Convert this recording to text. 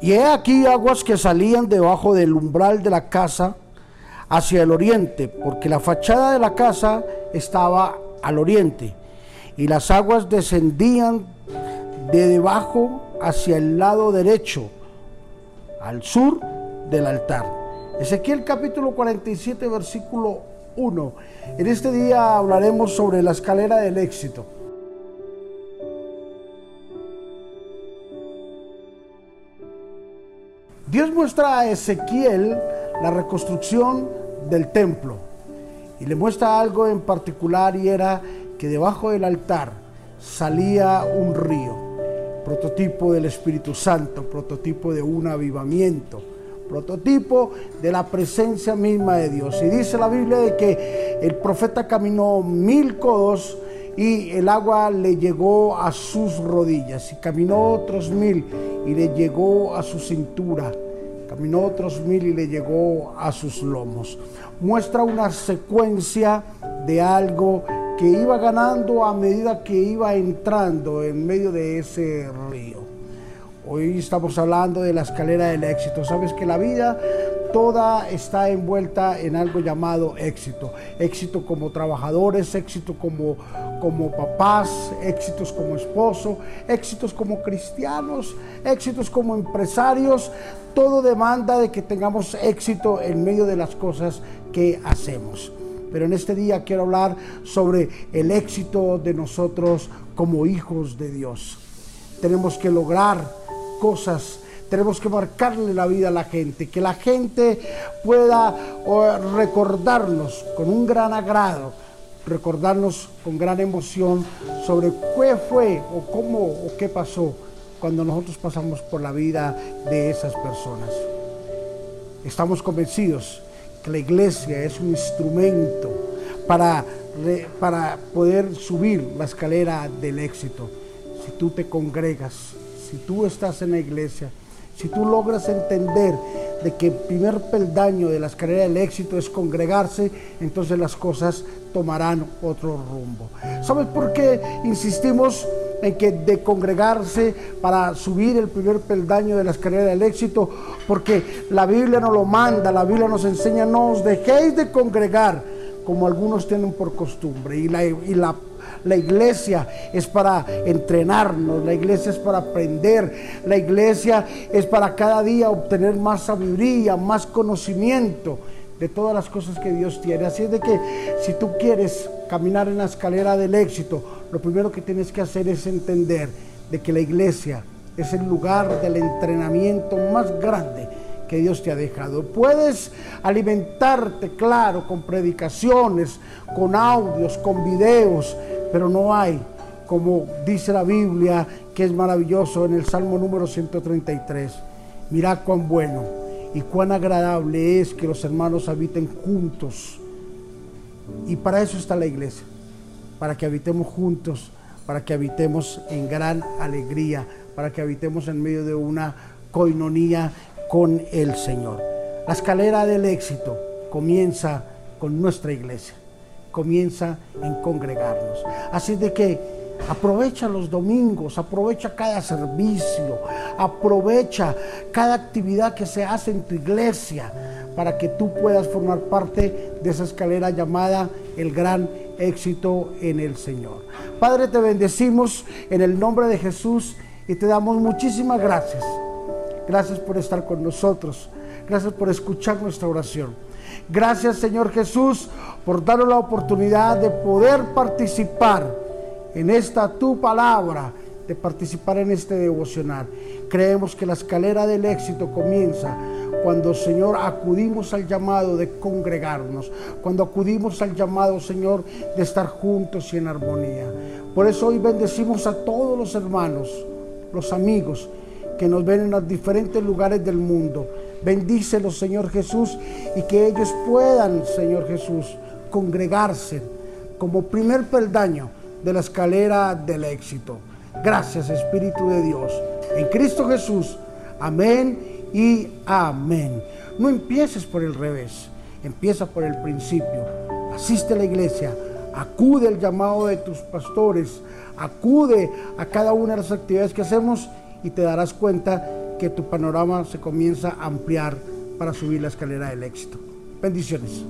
Y he aquí aguas que salían debajo del umbral de la casa hacia el oriente, porque la fachada de la casa estaba al oriente, y las aguas descendían de debajo hacia el lado derecho, al sur del altar. Ezequiel capítulo 47, versículo 1. En este día hablaremos sobre la escalera del éxito. Dios muestra a Ezequiel la reconstrucción del templo y le muestra algo en particular y era que debajo del altar salía un río, prototipo del Espíritu Santo, prototipo de un avivamiento, prototipo de la presencia misma de Dios. Y dice la Biblia de que el profeta caminó mil codos y el agua le llegó a sus rodillas y caminó otros mil y le llegó a su cintura. Caminó otros mil y le llegó a sus lomos. Muestra una secuencia de algo que iba ganando a medida que iba entrando en medio de ese río. Hoy estamos hablando de la escalera del éxito. Sabes que la vida toda está envuelta en algo llamado éxito. Éxito como trabajadores, éxito como, como papás, éxitos como esposo, éxitos como cristianos, éxitos como empresarios. Todo demanda de que tengamos éxito en medio de las cosas que hacemos. Pero en este día quiero hablar sobre el éxito de nosotros como hijos de Dios. Tenemos que lograr cosas. Tenemos que marcarle la vida a la gente, que la gente pueda recordarnos con un gran agrado, recordarnos con gran emoción sobre qué fue o cómo o qué pasó cuando nosotros pasamos por la vida de esas personas. Estamos convencidos que la iglesia es un instrumento para, para poder subir la escalera del éxito. Si tú te congregas, si tú estás en la iglesia, si tú logras entender de que el primer peldaño de la escalera del éxito es congregarse, entonces las cosas tomarán otro rumbo. ¿Sabes por qué insistimos en que de congregarse para subir el primer peldaño de la escalera del éxito? Porque la Biblia nos lo manda, la Biblia nos enseña, no os dejéis de congregar como algunos tienen por costumbre. Y la, y la la iglesia es para entrenarnos, la iglesia es para aprender, la iglesia es para cada día obtener más sabiduría, más conocimiento de todas las cosas que Dios tiene. Así es de que si tú quieres caminar en la escalera del éxito, lo primero que tienes que hacer es entender de que la iglesia es el lugar del entrenamiento más grande que Dios te ha dejado. Puedes alimentarte, claro, con predicaciones, con audios, con videos, pero no hay, como dice la Biblia, que es maravilloso en el Salmo número 133. Mira cuán bueno y cuán agradable es que los hermanos habiten juntos. Y para eso está la iglesia, para que habitemos juntos, para que habitemos en gran alegría, para que habitemos en medio de una coinonía con el Señor. La escalera del éxito comienza con nuestra iglesia comienza en congregarnos. Así de que aprovecha los domingos, aprovecha cada servicio, aprovecha cada actividad que se hace en tu iglesia para que tú puedas formar parte de esa escalera llamada el gran éxito en el Señor. Padre, te bendecimos en el nombre de Jesús y te damos muchísimas gracias. Gracias por estar con nosotros. Gracias por escuchar nuestra oración. Gracias Señor Jesús por darnos la oportunidad de poder participar en esta tu palabra, de participar en este devocional. Creemos que la escalera del éxito comienza cuando, Señor, acudimos al llamado de congregarnos, cuando acudimos al llamado, Señor, de estar juntos y en armonía. Por eso hoy bendecimos a todos los hermanos, los amigos que nos ven en los diferentes lugares del mundo Bendícelos, Señor Jesús, y que ellos puedan, Señor Jesús, congregarse como primer peldaño de la escalera del éxito. Gracias, Espíritu de Dios. En Cristo Jesús. Amén y amén. No empieces por el revés, empieza por el principio. Asiste a la iglesia, acude al llamado de tus pastores, acude a cada una de las actividades que hacemos y te darás cuenta que tu panorama se comienza a ampliar para subir la escalera del éxito. Bendiciones.